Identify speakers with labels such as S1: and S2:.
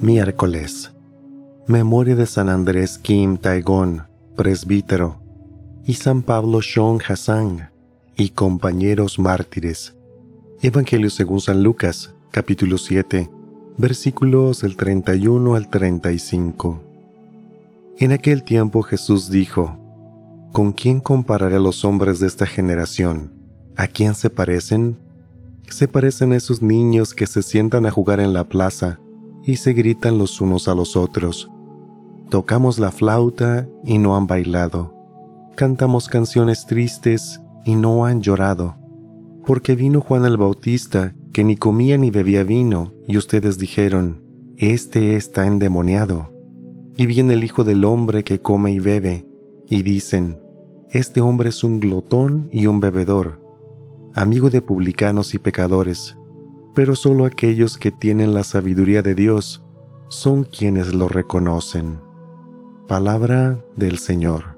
S1: Miércoles. Memoria de San Andrés Kim Taegón, presbítero, y San Pablo Shong Hassan, y compañeros mártires. Evangelio según San Lucas, capítulo 7, versículos del 31 al 35. En aquel tiempo Jesús dijo, ¿Con quién compararé a los hombres de esta generación? ¿A quién se parecen? Se parecen a esos niños que se sientan a jugar en la plaza y se gritan los unos a los otros. Tocamos la flauta y no han bailado. Cantamos canciones tristes y no han llorado. Porque vino Juan el Bautista, que ni comía ni bebía vino, y ustedes dijeron, Este está endemoniado. Y viene el Hijo del Hombre que come y bebe, y dicen, Este hombre es un glotón y un bebedor, amigo de publicanos y pecadores pero solo aquellos que tienen la sabiduría de Dios son quienes lo reconocen. Palabra del Señor.